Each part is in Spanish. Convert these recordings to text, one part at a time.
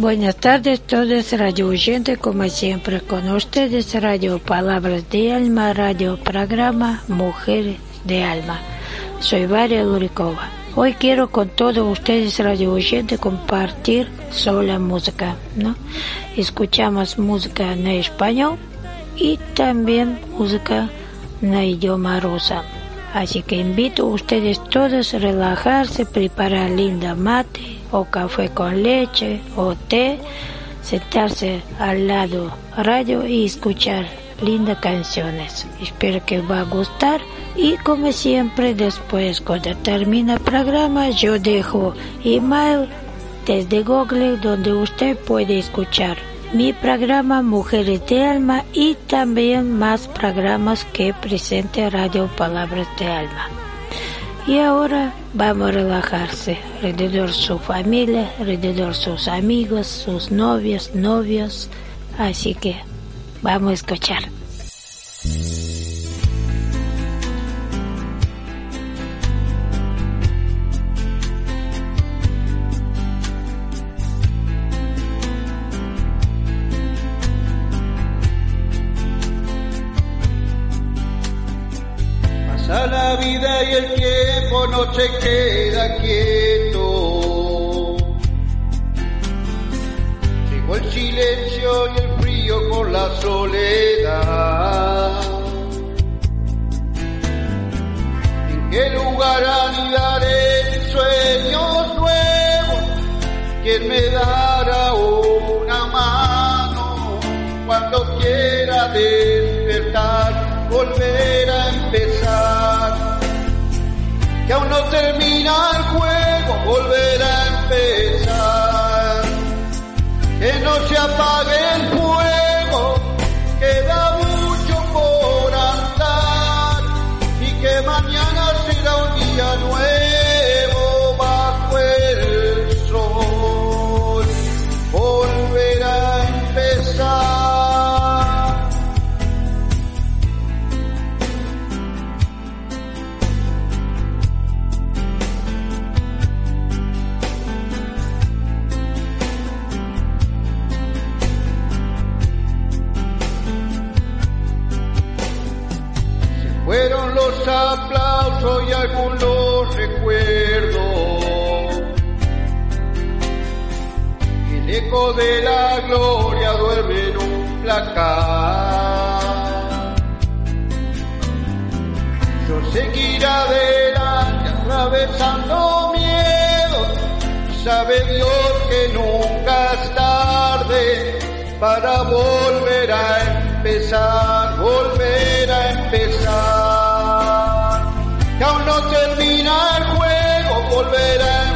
Buenas tardes todos radio oyentes, como siempre con ustedes Radio Palabras de Alma, Radio Programa Mujeres de Alma. Soy Varia Lurikova. Hoy quiero con todos ustedes radio oyentes compartir sobre la música, ¿no? Escuchamos música en español y también música en idioma rusa. Así que invito a ustedes todos a relajarse, preparar linda mate o café con leche o té, sentarse al lado radio y escuchar lindas canciones. Espero que va a gustar y como siempre después cuando termina el programa yo dejo email desde Google donde usted puede escuchar mi programa Mujeres de Alma y también más programas que presente Radio Palabras de Alma. Y ahora vamos a relajarse alrededor su familia, alrededor sus amigos, sus novios, novios. Así que vamos a escuchar. No se queda quieto. Llegó el silencio y el frío con la soledad. ¿En qué lugar anidaré sueños nuevos? ¿Quién me dará una mano cuando quiera despertar? volver a empezar. Que aún no termina el juego, volver a empezar. Que no se apague para volver a empezar, volver a empezar. Que aún no termina el juego, volver a empezar.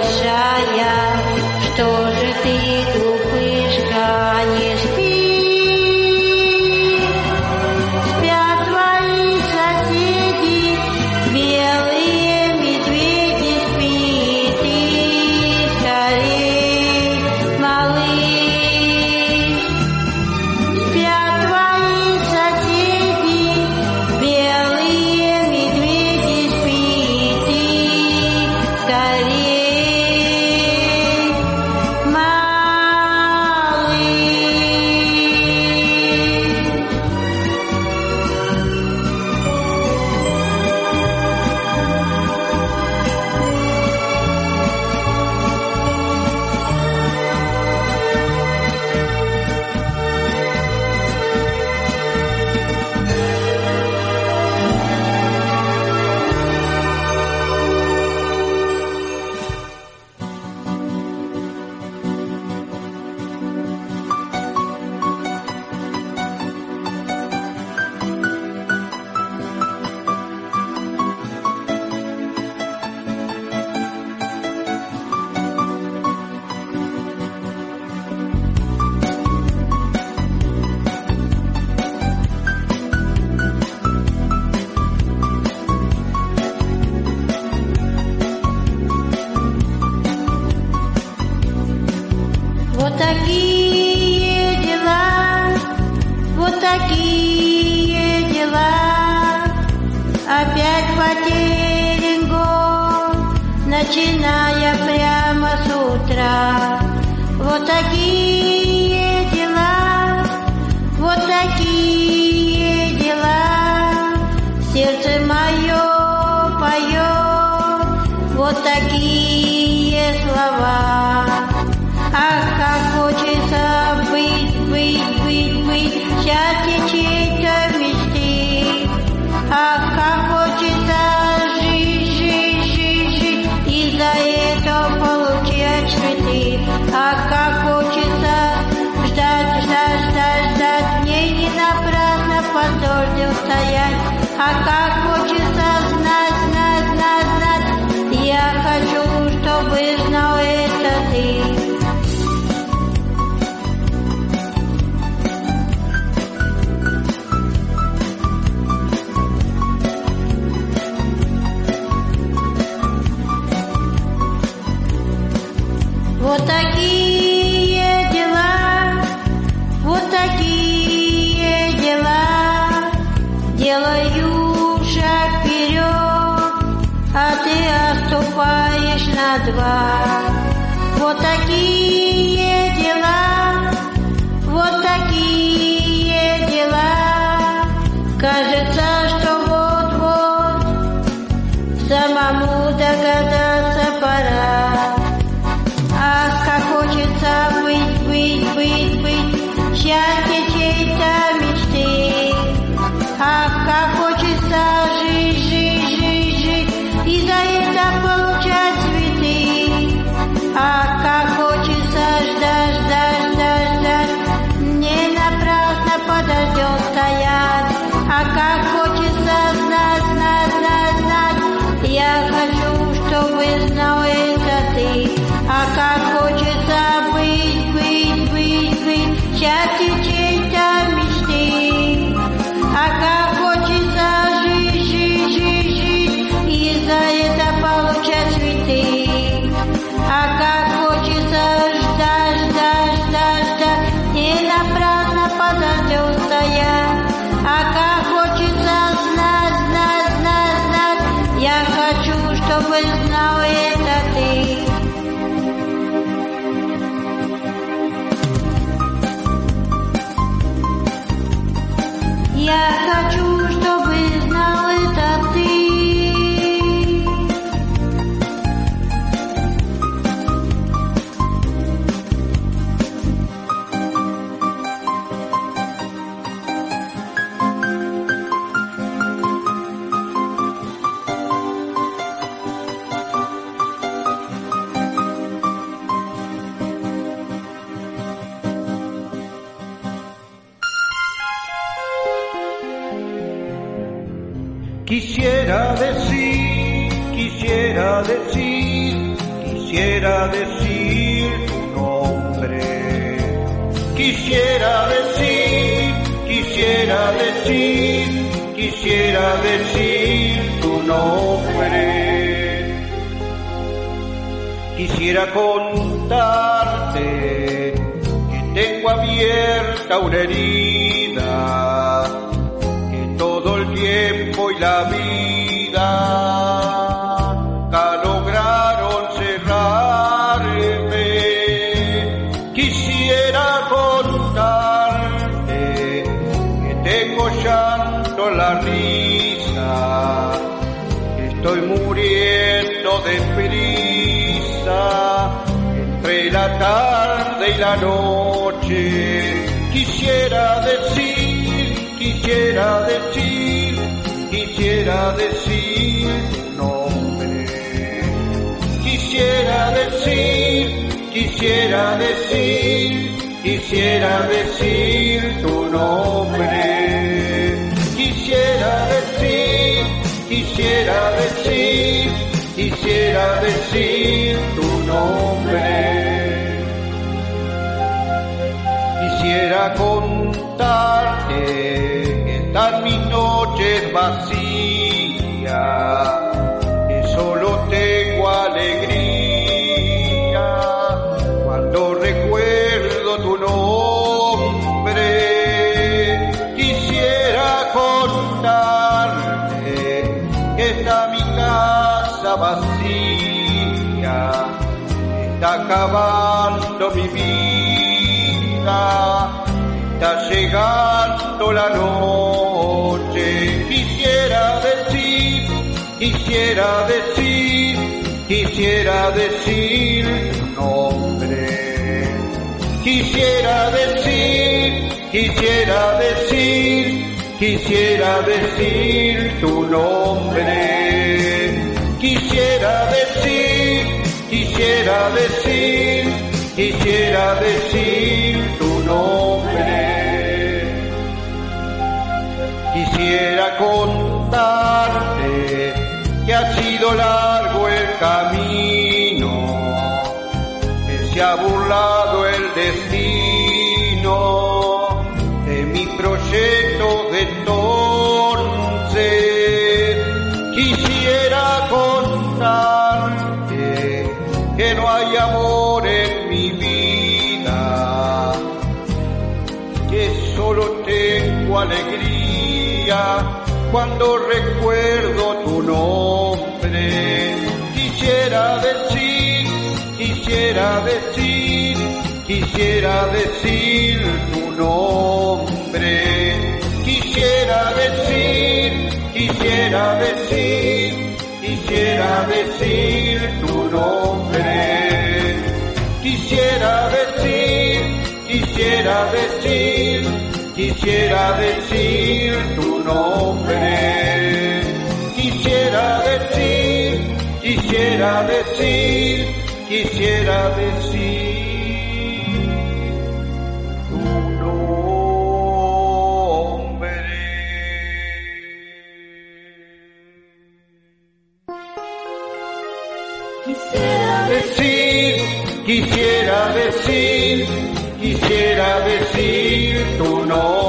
Shaya. вот такие слова. два. Вот такие Quisiera decir, quisiera decir, quisiera decir tu nombre. Quisiera decir, quisiera decir, quisiera decir tu nombre. Quisiera contarte que tengo abierta una herida muriendo de prisa entre la tarde y la noche. Quisiera decir, quisiera decir, quisiera decir tu nombre. Quisiera decir, quisiera decir, quisiera decir tu nombre. Quisiera decir, quisiera decir, quisiera decir tu nombre. Quisiera contarte que están mis noches vacías, vacía, está acabando mi vida, está llegando la noche. Quisiera decir, quisiera decir, quisiera decir tu nombre. Quisiera decir, quisiera decir, quisiera decir tu nombre. Quisiera decir, quisiera decir, quisiera decir tu nombre. Quisiera contarte que ha sido largo el camino, que se ha burlado el destino de mi proyecto alegría cuando recuerdo tu nombre. Quisiera decir, quisiera decir, quisiera decir tu nombre. Quisiera decir, quisiera decir, quisiera decir tu nombre. Quisiera decir, quisiera decir Quisiera decir tu nombre, quisiera decir, quisiera decir, quisiera decir tu nombre. Quisiera decir, quisiera decir tu nombre.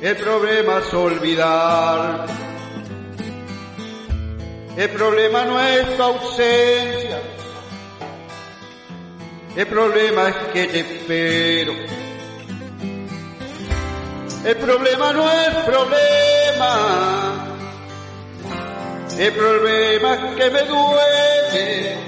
El problema es olvidar. El problema no es tu ausencia. El problema es que te espero. El problema no es problema. El problema es que me duele.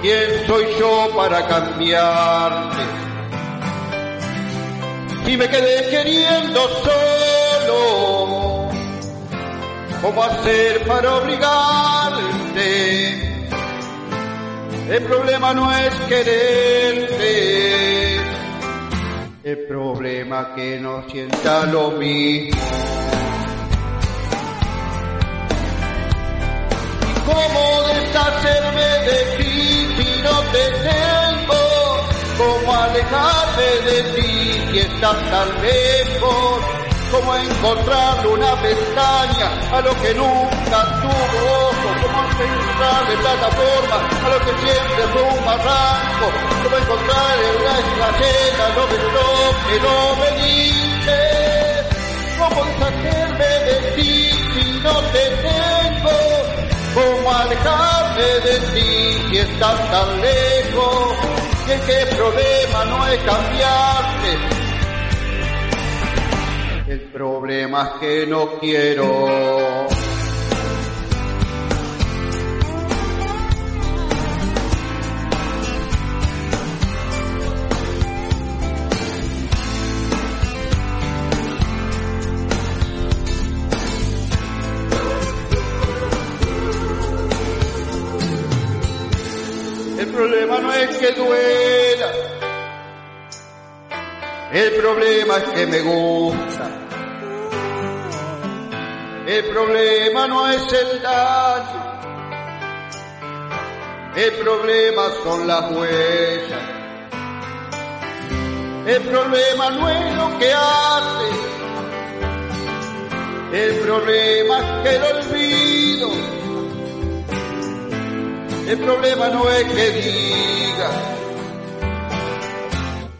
¿quién soy yo para cambiarte? Si me quedé queriendo solo, ¿cómo hacer para obligarte? El problema no es quererte, el problema que no sienta lo mismo. ¿Y cómo deshacerme de ti si no te tengo? ¿Cómo alejarme de ti si estás tan lejos? ¿Cómo encontrar una pestaña a lo que nunca tuvo ojo? ¿Cómo encontrarle plataforma a lo que siempre fue un barranco? ¿Cómo encontrar en una escalera lo que no, que no me dices? ¿Cómo deshacerme de ti si no te tengo? ¿Cómo alejarme de ti estás tan lejos? ¿Y el qué problema no es cambiarte? El problema es que no quiero. Problema es que me gusta. El problema no es el daño. El problema son las huellas. El problema no es lo que hace. El problema es que lo olvido. El problema no es que diga.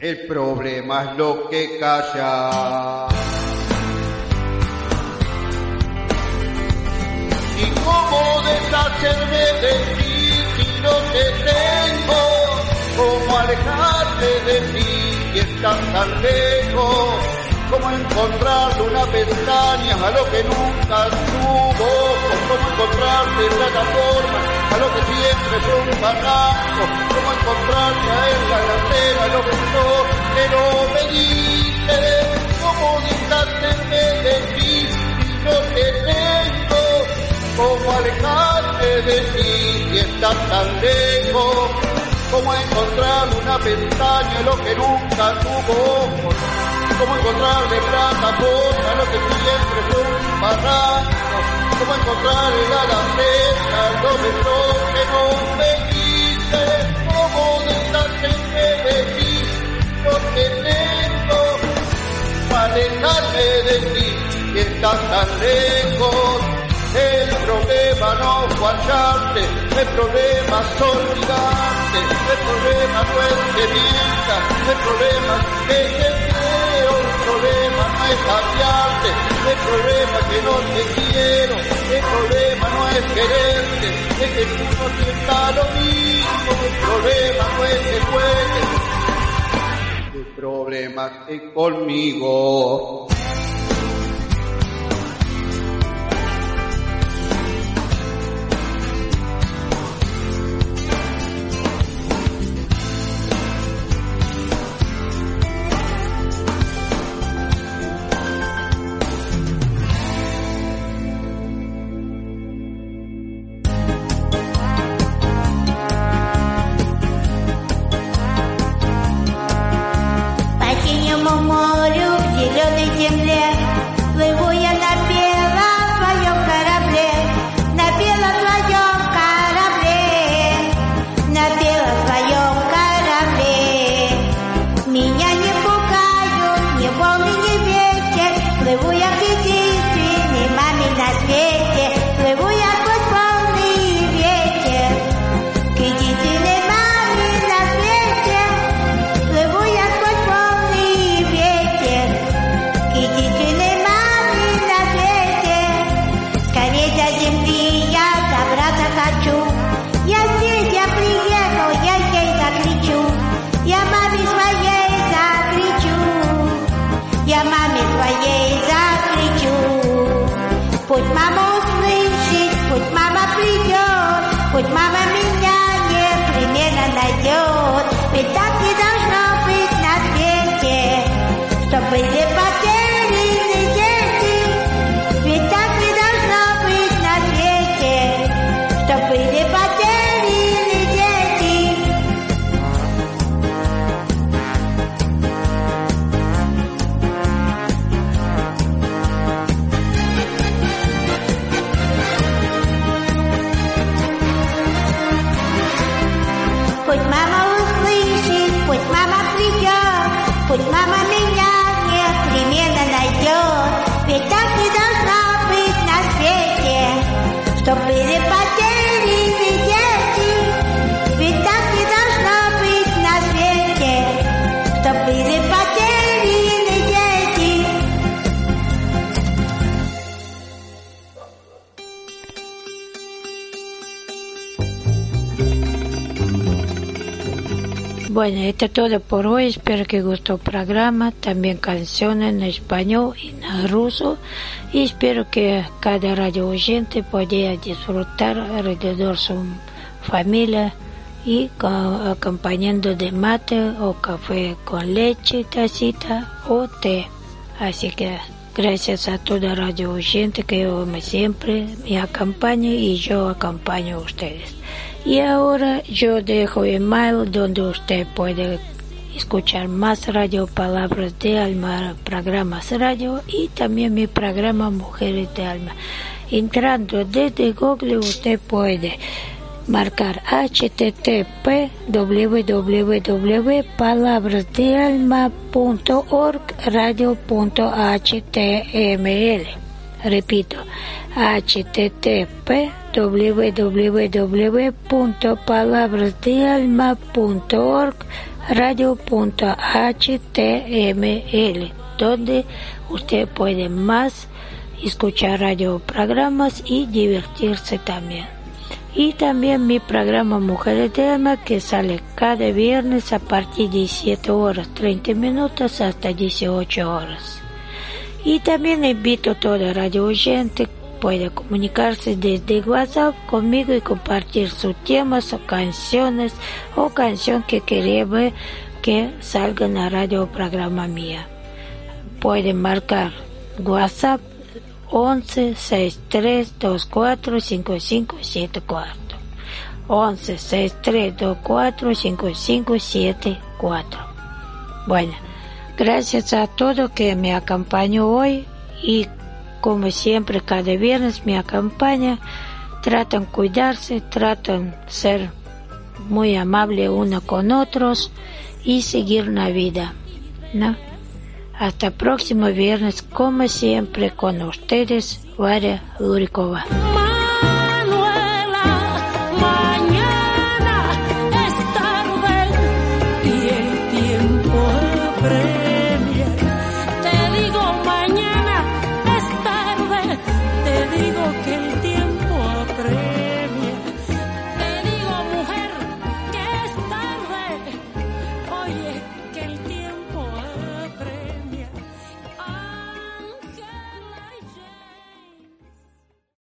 El problema es lo que calla. ¿Y cómo deshacerme de ti si no te tengo? ¿Cómo alejarte de ti si estás tan lejos? ¿Cómo encontrar una pestaña a lo que nunca tuvo? ¿Cómo encontrarte plataforma a lo que siempre fue un barranco? ¿Cómo encontrarte a él la lo que no me dices? ¿Cómo deshacerme de ti si no te tengo? ¿Cómo alejarte de ti si estás tan lejos? ¿Cómo encontrar una pestaña a lo que nunca tuvo cómo encontrarle plataforma a lo que siempre fue un barranco, cómo encontrarle la laceta, lo besos que no me quise, cómo deshacerme de ti, lo que tengo, para alejarme de ti, que estás tan lejos. El problema no fue hallarte, el problema es olvidarte, el problema no es que mienta, el problema es que no es cambiarte, el problema que no te quiero, el problema no es quererte, es que tú no sientas lo mismo, el problema no es que juegues, el problema es conmigo. 妈妈。Bueno, esto es todo por hoy. Espero que gustó el programa. También canciones en español y en ruso. Y espero que cada radio oyente pueda disfrutar alrededor de su familia y co- acompañando de mate o café con leche, tacita o té. Así que gracias a toda radio oyente que como siempre me acompaña y yo acompaño a ustedes. Y ahora yo dejo email donde usted puede escuchar más radio Palabras de Alma, programas radio y también mi programa Mujeres de Alma. Entrando desde Google usted puede marcar http www.palabrasdealma.org radio.html repito http www.palabrasdealma.org radio.html donde usted puede más escuchar radioprogramas y divertirse también y también mi programa Mujeres de Alma que sale cada viernes a partir de 17 horas 30 minutos hasta 18 horas. Y también invito a toda radio oyente puede comunicarse desde WhatsApp conmigo y compartir sus temas o canciones o canción que quería que salgan a radio programa mía. Pueden marcar WhatsApp 11 63 24 55 74 11 63 24 55 74 Bueno, gracias a todos que me acompañó hoy y como siempre cada viernes me acompaña. Tratan cuidarse, tratan ser muy amables uno con otros y seguir la vida, ¿no? Hasta próximo viernes, como siempre, con ustedes, Varia Lurikova.